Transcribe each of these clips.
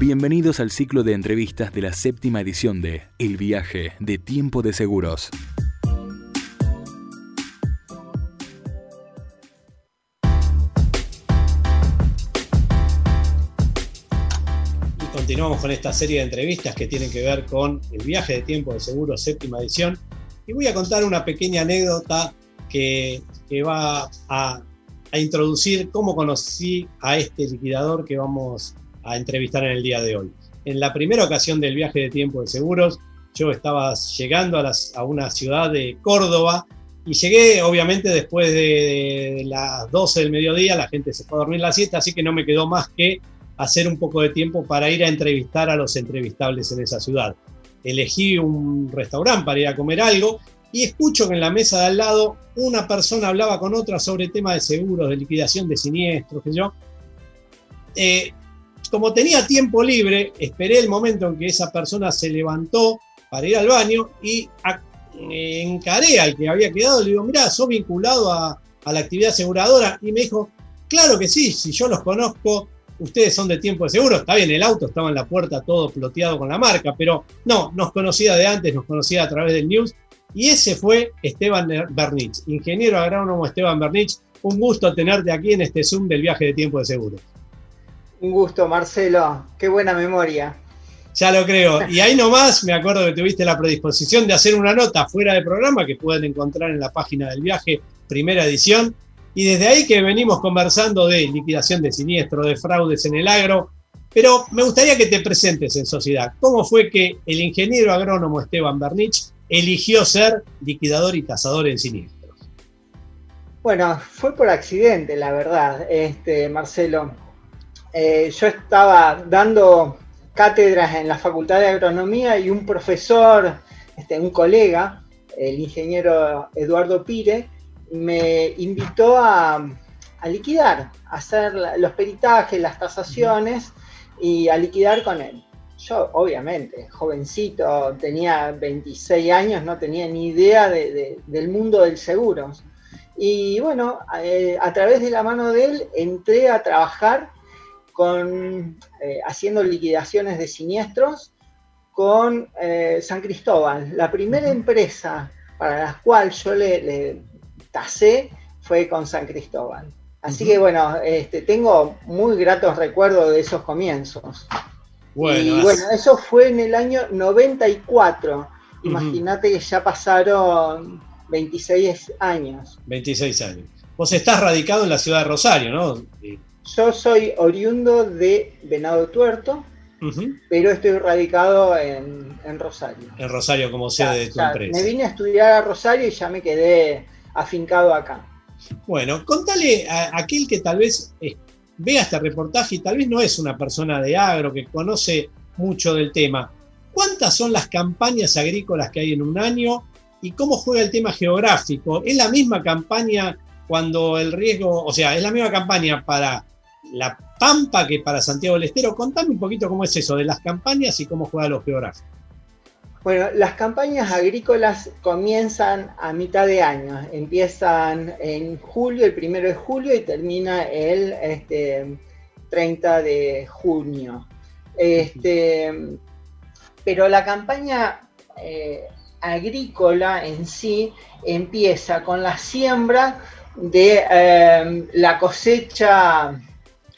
Bienvenidos al ciclo de entrevistas de la séptima edición de El viaje de tiempo de seguros. Y continuamos con esta serie de entrevistas que tienen que ver con el viaje de tiempo de seguros séptima edición. Y voy a contar una pequeña anécdota que, que va a, a introducir cómo conocí a este liquidador que vamos a entrevistar en el día de hoy. En la primera ocasión del viaje de tiempo de seguros, yo estaba llegando a, las, a una ciudad de Córdoba y llegué obviamente después de las 12 del mediodía, la gente se fue a dormir la siesta, así que no me quedó más que hacer un poco de tiempo para ir a entrevistar a los entrevistables en esa ciudad. Elegí un restaurante para ir a comer algo y escucho que en la mesa de al lado una persona hablaba con otra sobre temas de seguros, de liquidación de siniestros, que yo. Eh, como tenía tiempo libre, esperé el momento en que esa persona se levantó para ir al baño y encaré al que había quedado, le digo, mirá, sos vinculado a, a la actividad aseguradora. Y me dijo, claro que sí, si yo los conozco, ustedes son de tiempo de seguro, está bien, el auto estaba en la puerta todo ploteado con la marca, pero no, nos conocía de antes, nos conocía a través del news, y ese fue Esteban Bernich, ingeniero agrónomo Esteban Bernich, un gusto tenerte aquí en este Zoom del viaje de tiempo de seguro. Un gusto, Marcelo. Qué buena memoria. Ya lo creo. Y ahí nomás me acuerdo que tuviste la predisposición de hacer una nota fuera de programa que pueden encontrar en la página del viaje, primera edición. Y desde ahí que venimos conversando de liquidación de siniestro, de fraudes en el agro. Pero me gustaría que te presentes en sociedad. ¿Cómo fue que el ingeniero agrónomo Esteban Bernich eligió ser liquidador y tasador en siniestros? Bueno, fue por accidente, la verdad, este, Marcelo eh, yo estaba dando cátedras en la Facultad de Agronomía y un profesor, este, un colega, el ingeniero Eduardo Pire, me invitó a, liquidar, a hacer los peritajes, las tasaciones y a liquidar con él. Yo, obviamente, jovencito, tenía 26 años, no tenía ni idea del mundo del seguro. Y bueno, eh, a través de la mano de él entré a trabajar con, eh, haciendo liquidaciones de siniestros con eh, San Cristóbal. La primera empresa para la cual yo le, tasé fue con San Cristóbal. Así que bueno, este, tengo muy gratos recuerdos de esos comienzos. y bueno, eso fue en el año 94. Imagínate que ya pasaron 26 años. 26 años. Vos estás radicado en la ciudad de Rosario, ¿no? Yo soy oriundo de Venado Tuerto, pero estoy radicado en, Rosario. En Rosario, como sede de tu empresa. Me vine a estudiar a Rosario y ya me quedé afincado acá. Bueno, contale a aquel que tal vez eh, vea este reportaje y tal vez no es una persona de agro que conoce mucho del tema. ¿Cuántas son las campañas agrícolas que hay en un año y cómo juega el tema geográfico? ¿Es la misma campaña cuando el riesgo, o sea, es la misma campaña para la Pampa que para Santiago del Estero. Contame un poquito cómo es eso de las campañas y cómo juega los geográficos. Bueno, las campañas agrícolas comienzan a mitad de año. Empiezan en julio, el primero de julio, y termina el este, 30 de junio. Este, pero la campaña eh, agrícola en sí empieza con la siembra de eh, la cosecha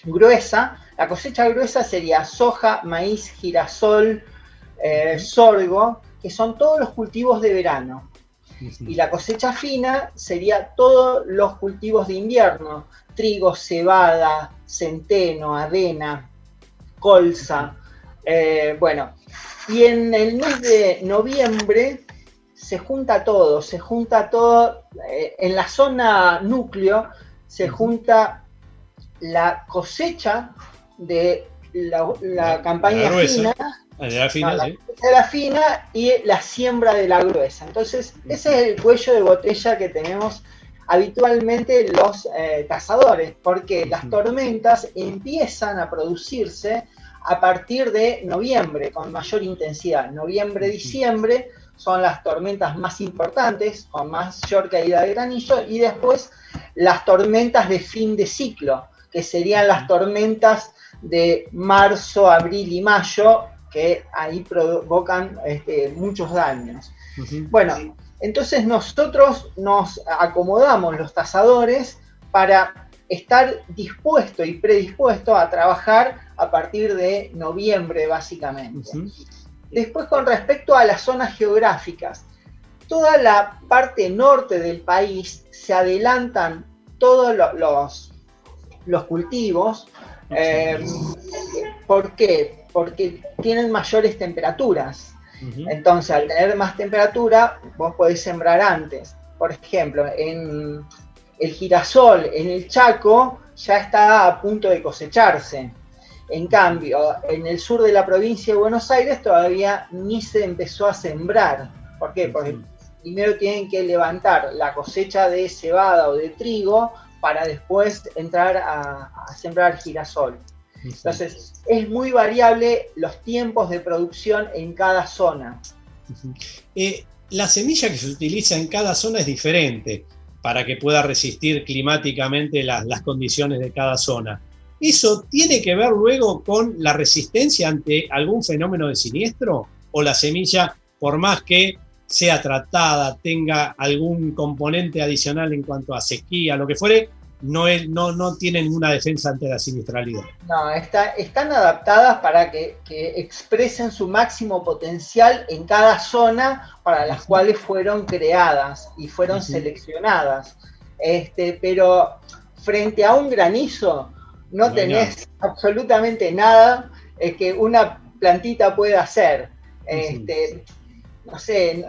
gruesa. La cosecha gruesa sería soja, maíz, girasol, eh, sorgo, que son todos los cultivos de verano. Y la cosecha fina sería todos los cultivos de invierno, trigo, cebada, centeno, avena, colza. Eh, bueno, y en el mes de noviembre se junta todo, se junta todo, eh, en la zona núcleo se junta la cosecha de la, campaña fina, la, fina y la siembra de la gruesa. Entonces, ese es el cuello de botella que tenemos habitualmente los eh, cazadores, porque las tormentas empiezan a producirse a partir de noviembre con mayor intensidad. Noviembre, diciembre son las tormentas más importantes, con mayor caída de granillo, y después las tormentas de fin de ciclo, que serían las tormentas de marzo, abril y mayo, que ahí provocan este, muchos daños. Bueno, entonces nosotros nos acomodamos los tasadores para estar dispuesto y predispuesto a trabajar a partir de noviembre, básicamente. Después, con respecto a las zonas geográficas, toda la parte norte del país se adelantan todos los, los cultivos. Eh, ¿Por qué? Porque tienen mayores temperaturas. Entonces, al tener más temperatura, vos podés sembrar antes. Por ejemplo, en el girasol en el Chaco ya está a punto de cosecharse. En cambio, en el sur de la provincia de Buenos Aires todavía ni se empezó a sembrar. ¿Por qué? Porque primero tienen que levantar la cosecha de cebada o de trigo para después entrar a, sembrar girasol. Entonces, es muy variable los tiempos de producción en cada zona. Eh, la semilla que se utiliza en cada zona es diferente para que pueda resistir climáticamente las condiciones de cada zona. ¿Eso tiene que ver luego con la resistencia ante algún fenómeno de siniestro? ¿O la semilla, por más que sea tratada, tenga algún componente adicional en cuanto a sequía, lo que fuere, no, no, no tienen ninguna defensa ante la siniestralidad. No, está, están adaptadas para que, expresen su máximo potencial en cada zona para las cuales fueron creadas y fueron seleccionadas. Este, pero frente a un granizo, no, tenés absolutamente nada que una plantita pueda hacer. Este, no sé,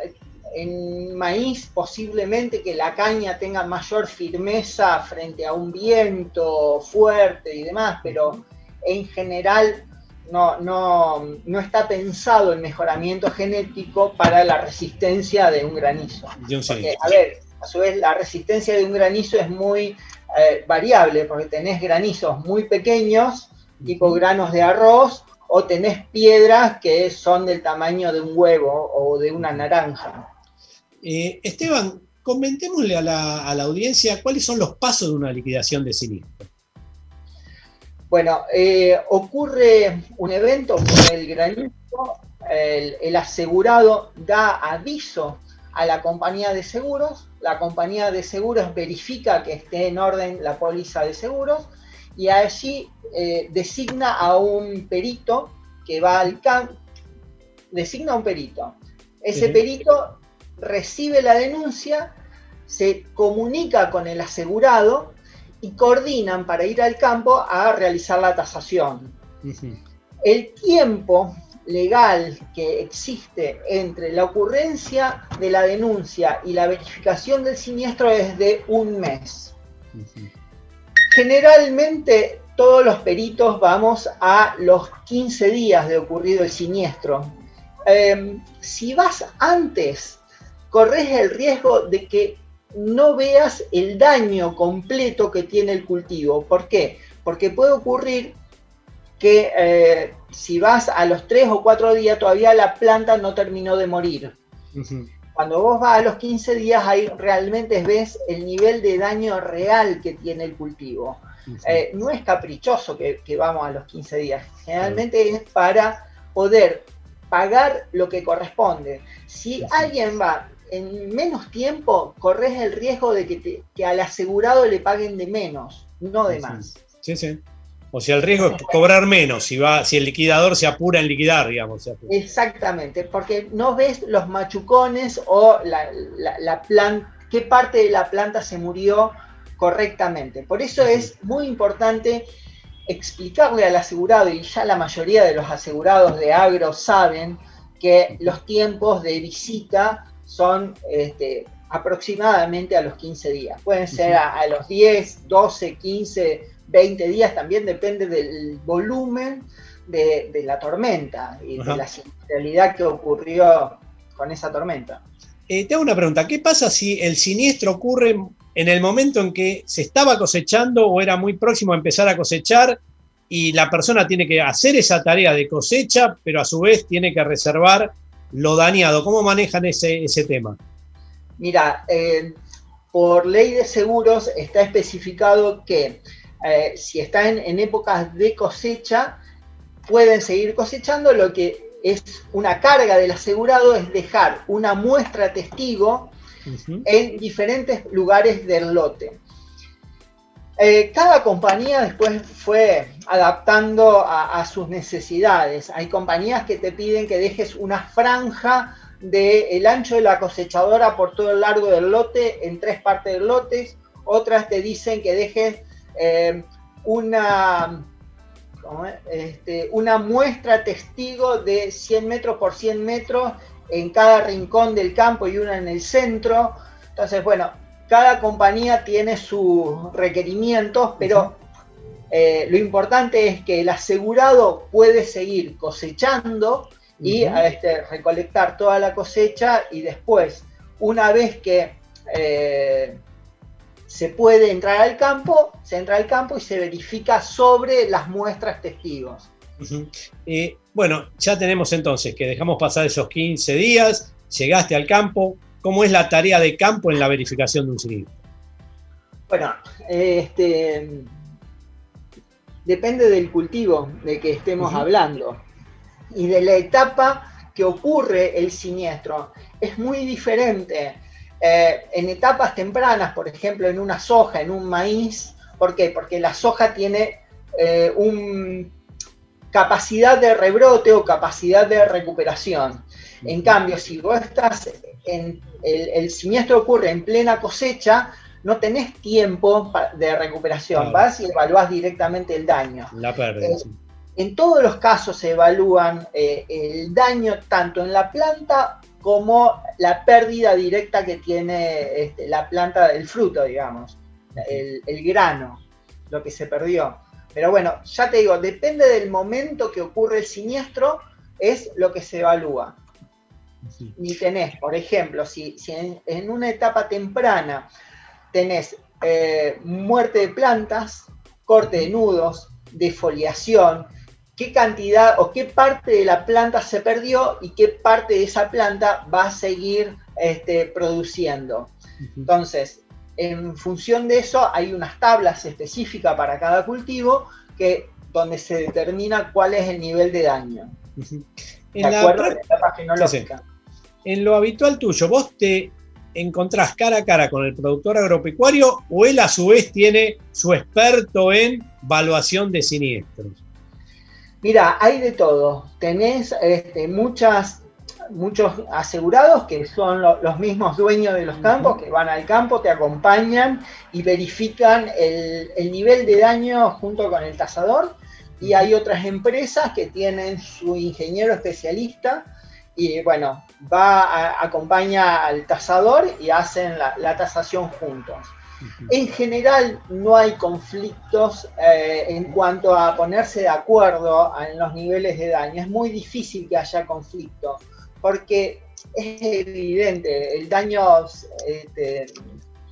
en maíz posiblemente que la caña tenga mayor firmeza frente a un viento fuerte y demás, pero en general no, no, está pensado el mejoramiento genético para la resistencia de un granizo. a ver, a su vez la resistencia de un granizo es muy eh, variable, porque tenés granizos muy pequeños, tipo granos de arroz, o tenés piedras que son del tamaño de un huevo o de una naranja. Eh, Esteban, comentémosle a la, audiencia cuáles son los pasos de una liquidación de siniestro. Bueno, eh, ocurre un evento con el granizo, el, asegurado da aviso a la compañía de seguros, la compañía de seguros verifica que esté en orden la póliza de seguros y allí eh, designa a un perito que va al campo, designa a un perito. Ese perito recibe la denuncia, se comunica con el asegurado y coordinan para ir al campo a realizar la tasación. El tiempo legal que existe entre la ocurrencia de la denuncia y la verificación del siniestro es de un mes. Generalmente todos los peritos vamos a los 15 días de ocurrido el siniestro. Em, si vas antes corres el riesgo de que no veas el daño completo que tiene el cultivo. ¿Por qué? Porque puede ocurrir que eh, si vas a los tres o cuatro días todavía la planta no terminó de morir. Cuando vos vas a los 15 días ahí realmente ves el nivel de daño real que tiene el cultivo. Eh, no es caprichoso que, vamos a los 15 días, generalmente es para poder pagar lo que corresponde. Si alguien va en menos tiempo corres el riesgo de que, que, al asegurado le paguen de menos, no de más. Sí, sí. O sea, el riesgo es cobrar menos si, va, si el liquidador se apura en liquidar, digamos. Exactamente, porque no ves los machucones o la, la, qué parte de la planta se murió correctamente. Por eso es muy importante explicarle al asegurado, y ya la mayoría de los asegurados de agro saben que los tiempos de visita son este, aproximadamente a los 15 días. Pueden ser a, los 10, 12, 15, 20 días, también depende del volumen de, la tormenta y de la realidad que ocurrió con esa tormenta. Eh, te hago una pregunta, ¿qué pasa si el siniestro ocurre en el momento en que se estaba cosechando o era muy próximo a empezar a cosechar y la persona tiene que hacer esa tarea de cosecha, pero a su vez tiene que reservar lo dañado. ¿Cómo manejan ese, ese tema? Mira, eh, por ley de seguros está especificado que eh, si están en, épocas de cosecha, pueden seguir cosechando. Lo que es una carga del asegurado es dejar una muestra testigo en diferentes lugares del lote. Eh, cada compañía después fue adaptando a, sus necesidades. Hay compañías que te piden que dejes una franja del ancho de la cosechadora por todo el largo del lote en tres partes del lote. Otras te dicen que dejes eh, una, este, una muestra testigo de 100 metros por 100 metros en cada rincón del campo y una en el centro. Entonces, bueno, cada compañía tiene sus requerimientos, pero eh, lo importante es que el asegurado puede seguir cosechando y este, recolectar toda la cosecha y después, una vez que eh, se puede entrar al campo, se entra al campo y se verifica sobre las muestras testigos. bueno, ya tenemos entonces que dejamos pasar esos 15 días, llegaste al campo, ¿Cómo es la tarea de campo en la verificación de un sinistro? Bueno, este, depende del cultivo de que estemos hablando y de la etapa que ocurre el siniestro. Es muy diferente. Eh, en etapas tempranas, por ejemplo, en una soja, en un maíz, ¿por qué? Porque la soja tiene eh, una capacidad de rebrote o capacidad de recuperación. En cambio, si vos estás en el, siniestro ocurre en plena cosecha, no tenés tiempo de recuperación, vas y evalúas directamente el daño. La pérdida. Eh, en todos los casos se evalúan eh, el daño tanto en la planta como la pérdida directa que tiene este, la planta, el fruto, digamos, el, el grano, lo que se perdió. Pero bueno, ya te digo, depende del momento que ocurre el siniestro, es lo que se evalúa ni tenés, por ejemplo, si, en, una etapa temprana tenés eh, muerte de plantas, corte de nudos, defoliación, qué cantidad o qué parte de la planta se perdió y qué parte de esa planta va a seguir este, produciendo. Entonces, en función de eso hay unas tablas específicas para cada cultivo que, donde se determina cuál es el nivel de daño. De acuerdo a la etapa genológica en lo habitual tuyo, ¿vos te encontrás cara a cara con el productor agropecuario o él a su vez tiene su experto en evaluación de siniestros? Mira, hay de todo. Tenés este, muchas, muchos asegurados que son los mismos dueños de los campos, que van al campo, te acompañan y verifican el, el nivel de daño junto con el tasador. Y hay otras empresas que tienen su ingeniero especialista y bueno, va, acompaña al tasador y hacen la, tasación juntos. En general no hay conflictos eh, en cuanto a ponerse de acuerdo en los niveles de daño. Es muy difícil que haya conflicto porque es evidente, el daño este,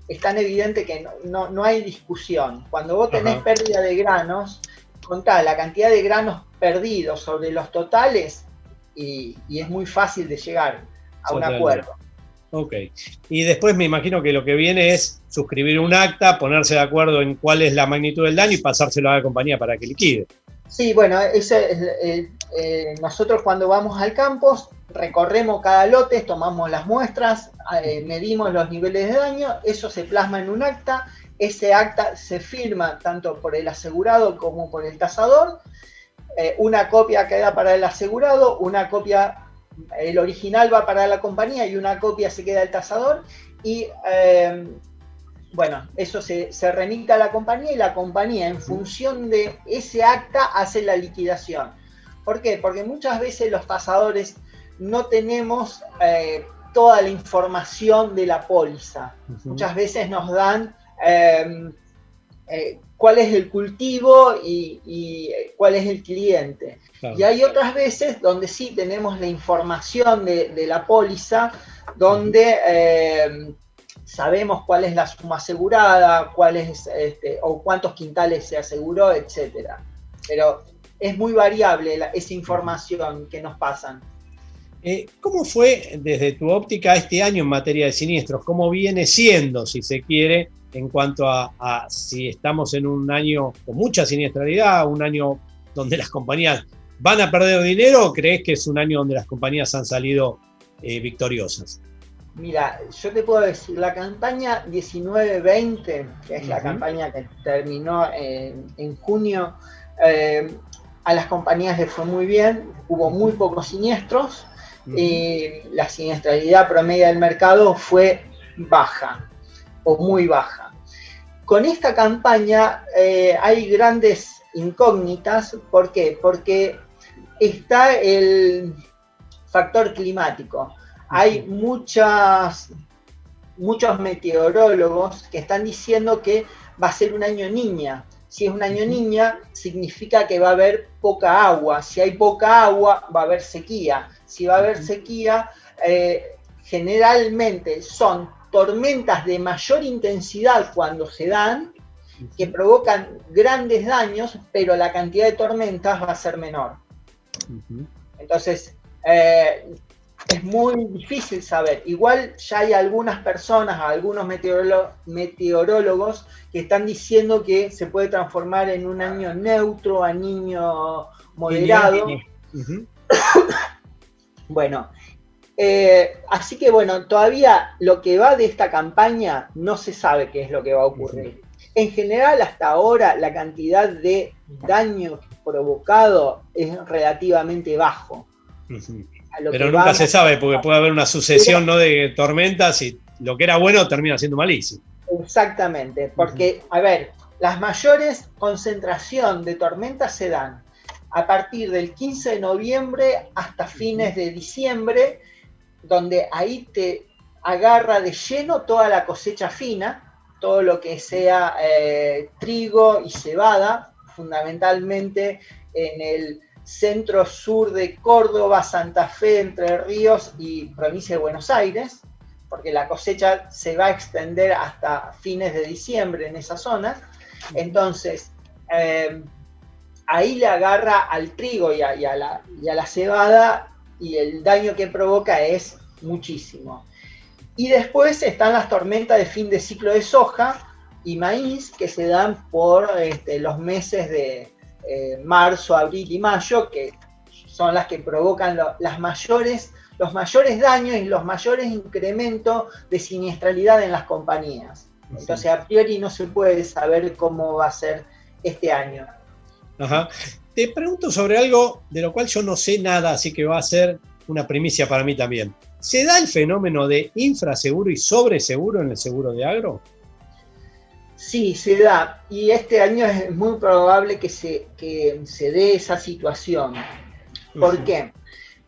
es tan evidente que no, hay discusión. Cuando vos tenés pérdida de granos, contá la cantidad de granos perdidos sobre los totales y, es muy fácil de llegar a un acuerdo. Ok. Y después me imagino que lo que viene es suscribir un acta, ponerse de acuerdo en cuál es la magnitud del daño y pasárselo a la compañía para que liquide. Sí, bueno, ese, eh, nosotros cuando vamos al campo recorremos cada lote, tomamos las muestras, eh, medimos los niveles de daño, eso se plasma en un acta, ese acta se firma tanto por el asegurado como por el tasador eh, una copia queda para el asegurado, una copia, el original va para la compañía y una copia se queda el tasador. Y eh, bueno, eso se, remite a la compañía y la compañía en función de ese acta hace la liquidación. ¿Por qué? Porque muchas veces los tasadores no tenemos eh, toda la información de la póliza. Muchas veces nos dan cuál es el cultivo y, cuál es el cliente. Y hay otras veces donde sí tenemos la información de, la póliza, donde eh, sabemos cuál es la suma asegurada, cuál es, este, o cuántos quintales se aseguró, etc. Pero es muy variable esa información que nos pasan. Eh, ¿Cómo fue desde tu óptica este año en materia de siniestros? ¿Cómo viene siendo, si se quiere, en cuanto a, si estamos en un año con mucha siniestralidad, un año donde las compañías van a perder dinero o crees que es un año donde las compañías han salido eh, victoriosas? Mira, yo te puedo decir, la campaña 19-20, que es la campaña que terminó en, junio, eh, a las compañías les fue muy bien, hubo muy pocos siniestros y la siniestralidad promedio del mercado fue baja o muy baja. Con esta campaña eh, hay grandes incógnitas, ¿por qué? Porque está el factor climático. Hay muchas, muchos meteorólogos que están diciendo que va a ser un año niña. Si es un año niña, significa que va a haber poca agua. Si hay poca agua, va a haber sequía. Si va a haber sequía, eh, generalmente son tormentas de mayor intensidad cuando se dan, que provocan grandes daños, pero la cantidad de tormentas va a ser menor. Entonces, eh, es muy difícil saber. Igual ya hay algunas personas, algunos meteorólogos que están diciendo que se puede transformar en un año neutro, a niño moderado. bueno, eh, así que bueno, todavía lo que va de esta campaña no se sabe qué es lo que va a ocurrir. En general, hasta ahora, la cantidad de daño provocado es relativamente bajo. Pero nunca se sabe, porque puede haber una sucesión ¿no? de tormentas y lo que era bueno termina siendo malísimo. Exactamente, porque, a ver, las mayores concentración de tormentas se dan a partir del 15 de noviembre hasta fines de diciembre, donde ahí te agarra de lleno toda la cosecha fina, todo lo que sea eh, trigo y cebada, fundamentalmente en el centro-sur de Córdoba, Santa Fe, Entre Ríos y provincia de Buenos Aires, porque la cosecha se va a extender hasta fines de diciembre en esa zona. Entonces, eh, ahí le agarra al trigo y a, la, y a la cebada y el daño que provoca es muchísimo. Y después están las tormentas de fin de ciclo de soja y maíz que se dan por este, los meses de, eh, marzo, abril y mayo, que son las que provocan las mayores, los mayores daños y los mayores incrementos de siniestralidad en las compañías. Entonces, a priori no se puede saber cómo va a ser este año. Te pregunto sobre algo de lo cual yo no sé nada, así que va a ser una primicia para mí también. ¿Se da el fenómeno de infraseguro y sobreseguro en el seguro de agro? Sí, se da. Y este año es muy probable que se, se dé esa situación. ¿Por qué?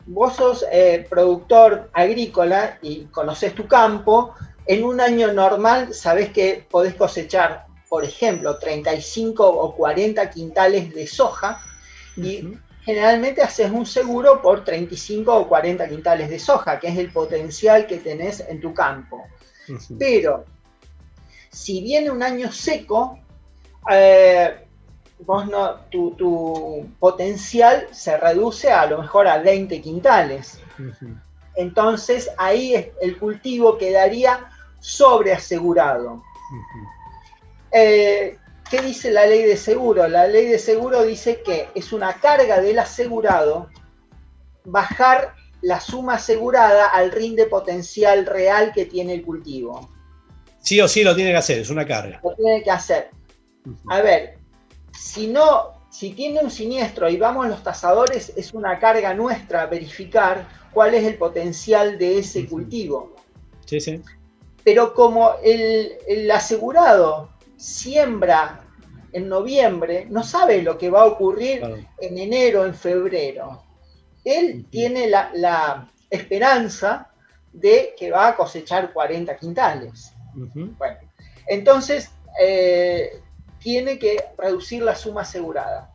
Vos sos eh, productor agrícola y conoces tu campo. En un año normal sabés que podés cosechar, por ejemplo, 35 o 40 quintales de soja y generalmente haces un seguro por 35 o 40 quintales de soja, que es el potencial que tenés en tu campo. Pero si viene un año seco, eh, tu, potencial se reduce a, lo mejor a 20 quintales. Entonces ahí el cultivo quedaría sobreasegurado. Eh, ¿Qué dice la ley de seguro? La ley de seguro dice que es una carga del asegurado bajar la suma asegurada al rinde potencial real que tiene el cultivo. Sí o sí lo tiene que hacer, es una carga. Lo tiene que hacer. A ver, si no, si tiene un siniestro y vamos los tasadores, es una carga nuestra verificar cuál es el potencial de ese cultivo. Sí, sí. Pero como el, asegurado siembra en noviembre, no sabe lo que va a ocurrir en enero, en febrero. Él tiene la, la esperanza de que va a cosechar 40 quintales. Bueno, entonces eh, tiene que reducir la suma asegurada.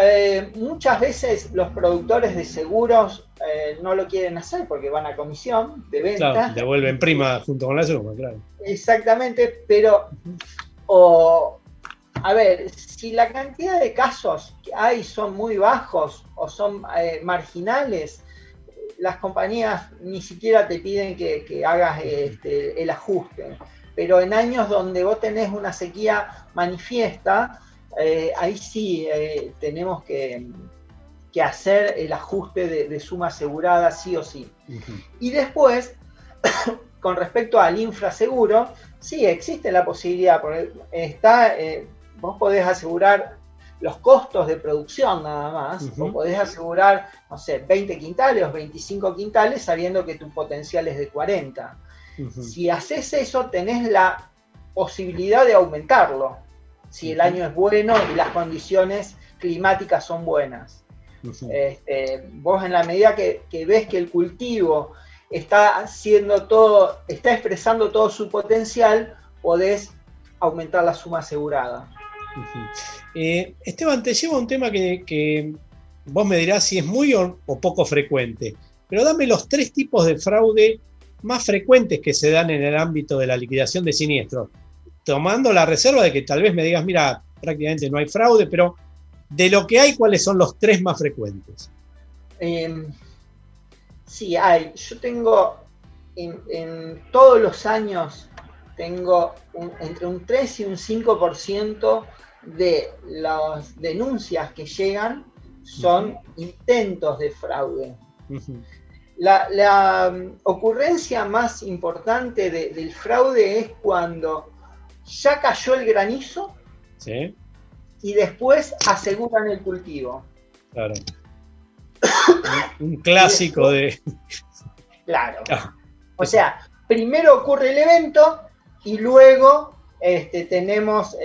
Eh, muchas veces los productores de seguros eh, no lo quieren hacer porque van a comisión de venta. Claro, devuelven prima junto con la suma, claro. Exactamente, pero o, a ver, si la cantidad de casos que hay son muy bajos o son marginales, las compañías ni siquiera te piden que, hagas este, el ajuste. pero en años donde vos tenés una sequía manifiesta, eh, ahí sí eh, tenemos que, hacer el ajuste de, suma asegurada sí o sí. Y después, con respecto al infraseguro, sí existe la posibilidad, porque está, eh, vos podés asegurar los costos de producción nada más, o podés asegurar, no sé, 20 quintales o 25 quintales sabiendo que tu potencial es de 40. Si haces eso, tenés la posibilidad de aumentarlo si el año es bueno y las condiciones climáticas son buenas. Este, vos en la medida que, ves que el cultivo está haciendo todo, está expresando todo su potencial, podés aumentar la suma asegurada. Eh, Esteban, te llevo a un tema que, vos me dirás si es muy o, poco frecuente, pero dame los tres tipos de fraude más frecuentes que se dan en el ámbito de la liquidación de siniestros tomando la reserva de que tal vez me digas, mira, prácticamente no hay fraude, pero de lo que hay, ¿cuáles son los tres más frecuentes? Em, sí, hay. Yo tengo en, todos los años, tengo entre un 3 y un 5% de las denuncias que llegan son intentos de fraude. La, um, ocurrencia más importante del fraude es cuando ya cayó el granizo y después aseguran el cultivo. Claro. Un clásico de... Claro. Ah. O sea, primero ocurre el evento y luego este, tenemos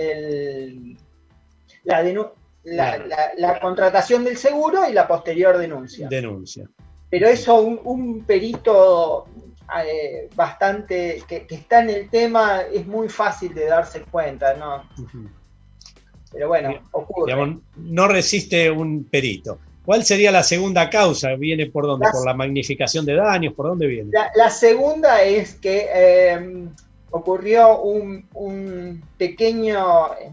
la, la, contratación del seguro y la posterior denuncia. Denuncia. Pero eso un perito eh, bastante, que, está en el tema, es muy fácil de darse cuenta, ¿no? Pero bueno, ocurre. no resiste un perito. ¿Cuál sería la segunda causa? ¿Viene por dónde? ¿Por la magnificación de daños? ¿Por dónde viene? La, segunda es que em, ocurrió un, pequeño eh,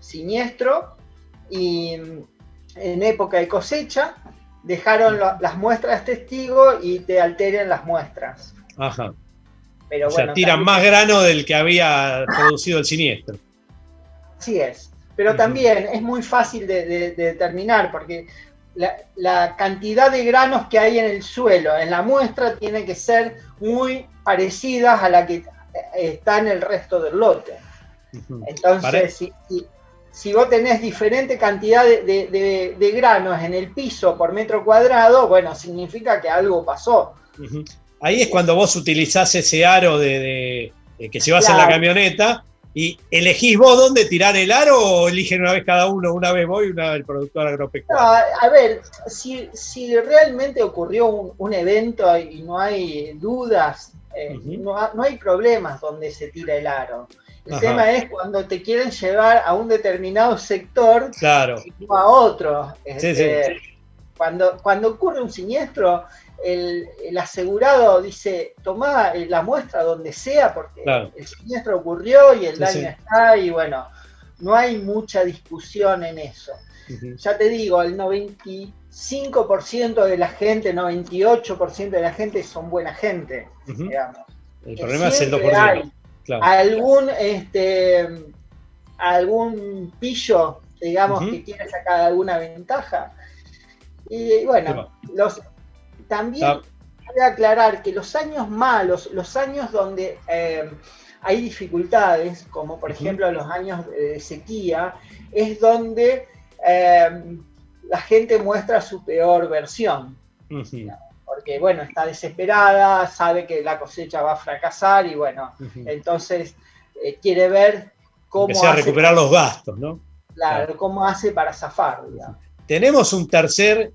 siniestro y en época de cosecha dejaron las muestras testigo y te alteren las muestras. Ajá. Pero o sea, tiran más grano del que había producido el siniestro. Así es. Pero también es muy fácil de, determinar porque la, cantidad de granos que hay en el suelo, en la muestra, tiene que ser muy parecidas a la que eh, está en el resto del lote. Entonces, si, si, vos tenés diferente cantidad de, granos en el piso por metro cuadrado, bueno, significa que algo pasó. Ahí es cuando vos utilizás ese aro de, que llevas en la camioneta y elegís vos dónde tirar el aro o eligen una vez cada uno, una vez vos y una vez el productor agropecuario. a ver, si, realmente ocurrió un, evento y no hay dudas, eh, no, hay problemas donde se tira el aro. El tema es cuando te quieren llevar a un determinado sector y no a otro. Este, cuando, cuando ocurre un siniestro, el, asegurado dice, toma eh, la muestra donde sea porque el siniestro ocurrió y el daño está y bueno, no hay mucha discusión en eso. Ya te digo, el 95% de la gente, 98% de la gente son buena gente, digamos. El problema es el 2%. Algún, este, algún pillo, digamos, que quiere sacar alguna ventaja. Y bueno, los, también voy a aclarar que los años malos, los años donde eh, hay dificultades, como por ejemplo los años de sequía, es donde eh, la gente muestra su peor versión. Porque, bueno, está desesperada, sabe que la cosecha va a fracasar y, bueno, entonces eh, quiere ver cómo. hace recuperar los gastos, ¿no? Claro, cómo hace para zafar. Tenemos un tercer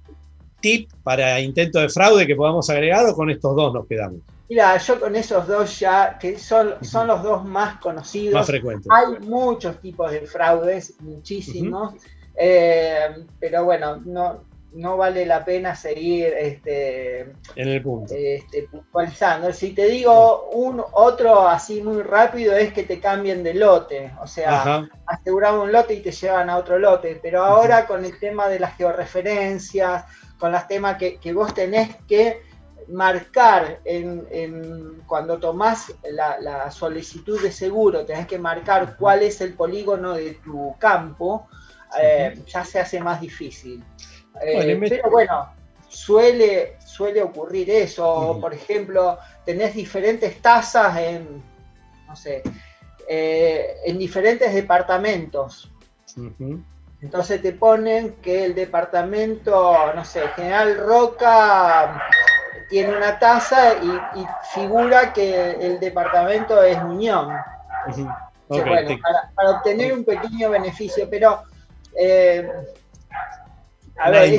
tip para intento de fraude que podamos agregar o con estos dos nos quedamos? Mira, yo con esos dos ya, que son, son los dos más conocidos. Más frecuentes. Hay muchos tipos de fraudes, muchísimos, eh, pero bueno, no, no vale la pena seguir este, en el punto. Este, puntualizando. Si te digo un otro así muy rápido es que te cambien de lote, o sea, aseguramos un lote y te llevan a otro lote, pero ahora con el tema de las georreferencias, con los temas que, vos tenés que marcar en, cuando tomás la, solicitud de seguro, tenés que marcar cuál es el polígono de tu campo, eh, ya se hace más difícil. Eh, pero bueno, suele, suele ocurrir eso. Por ejemplo, tenés diferentes tasas en, no sé, eh, en diferentes departamentos. Entonces te ponen que el departamento, no sé, General Roca tiene una tasa y, figura que el departamento es Muñón. bueno, para, obtener un pequeño beneficio, pero eh, a ver,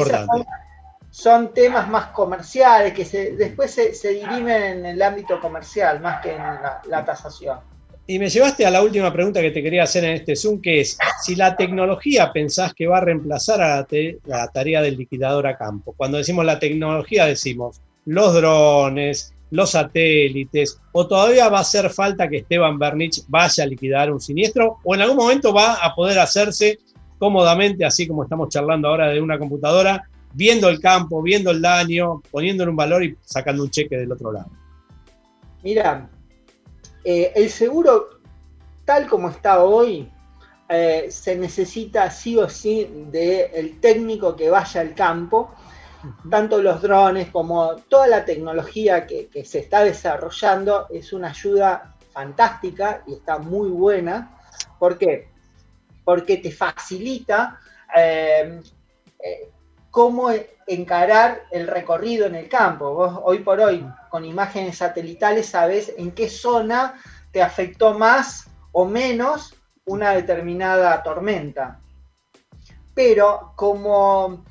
son, temas más comerciales que se, después se, dirimen en el ámbito comercial más que en la tasación. Y me llevaste a la última pregunta que te quería hacer en este Zoom, que es, si la tecnología pensás que va a reemplazar a la, tarea del liquidador a campo. Cuando decimos la tecnología decimos los drones, los satélites, o todavía va a hacer falta que Esteban Bernich vaya a liquidar un siniestro, o en algún momento va a poder hacerse cómodamente, así como estamos charlando ahora de una computadora, viendo el campo, viendo el daño, poniéndole un valor y sacando un cheque del otro lado. Mira, eh, el seguro, tal como está hoy, eh, se necesita sí o sí del técnico que vaya al campo, tanto los drones como toda la tecnología que, se está desarrollando es una ayuda fantástica y está muy buena. ¿Por qué? Porque te facilita eh, cómo encarar el recorrido en el campo. Vos hoy por hoy, con imágenes satelitales, sabes en qué zona te afectó más o menos una determinada tormenta. Pero como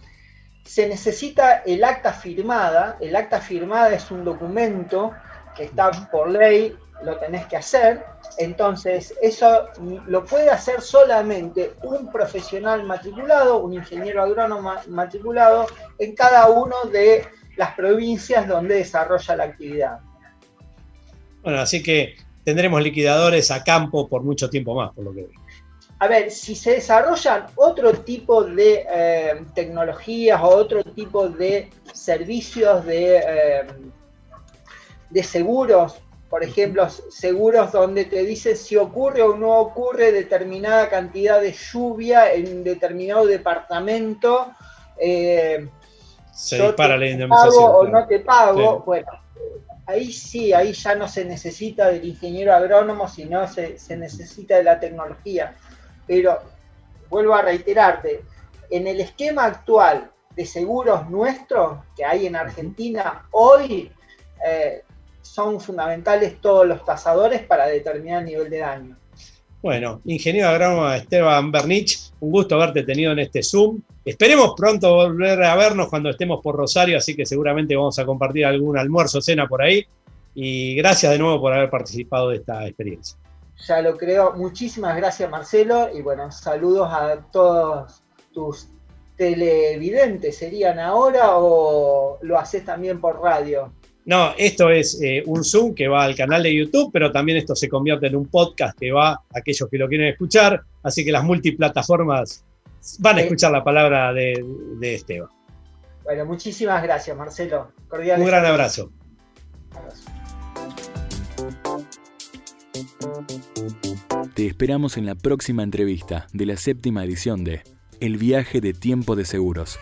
se necesita el acta firmada, el acta firmada es un documento que está por ley lo tenés que hacer. Entonces, eso lo puede hacer solamente un profesional matriculado, un ingeniero agrónomo matriculado en cada uno de las provincias donde desarrolla la actividad. Bueno, así que tendremos liquidadores a campo por mucho tiempo más, por lo que veo. A ver, si se desarrollan otro tipo de eh, tecnologías o otro tipo de servicios de, eh, de seguros por ejemplo, seguros donde te dice si ocurre o no ocurre determinada cantidad de lluvia en determinado departamento. Eh, se dispara la indemnización. o no te pago. Bueno, ahí sí, ahí ya no se necesita del ingeniero agrónomo, sino se, se necesita de la tecnología. Pero vuelvo a reiterarte, en el esquema actual de seguros nuestros que hay en Argentina, hoy eh, son fundamentales todos los tasadores para determinar el nivel de daño. Bueno, ingeniero agrónomo Esteban Bernich, un gusto haberte tenido en este Zoom. Esperemos pronto volver a vernos cuando estemos por Rosario, así que seguramente vamos a compartir algún almuerzo, cena por ahí. Y gracias de nuevo por haber participado de esta experiencia. Ya lo creo. Muchísimas gracias, Marcelo. Y bueno, saludos a todos tus televidentes. ¿Serían ahora o lo haces también por radio? No, esto es eh, un Zoom que va al canal de YouTube, pero también esto se convierte en un podcast que va a aquellos que lo quieren escuchar, así que las multiplataformas van a escuchar la palabra de, de Esteban. Bueno, muchísimas gracias, Marcelo. un gran abrazo. Te esperamos en la próxima entrevista de la séptima edición de El viaje de tiempo de seguros.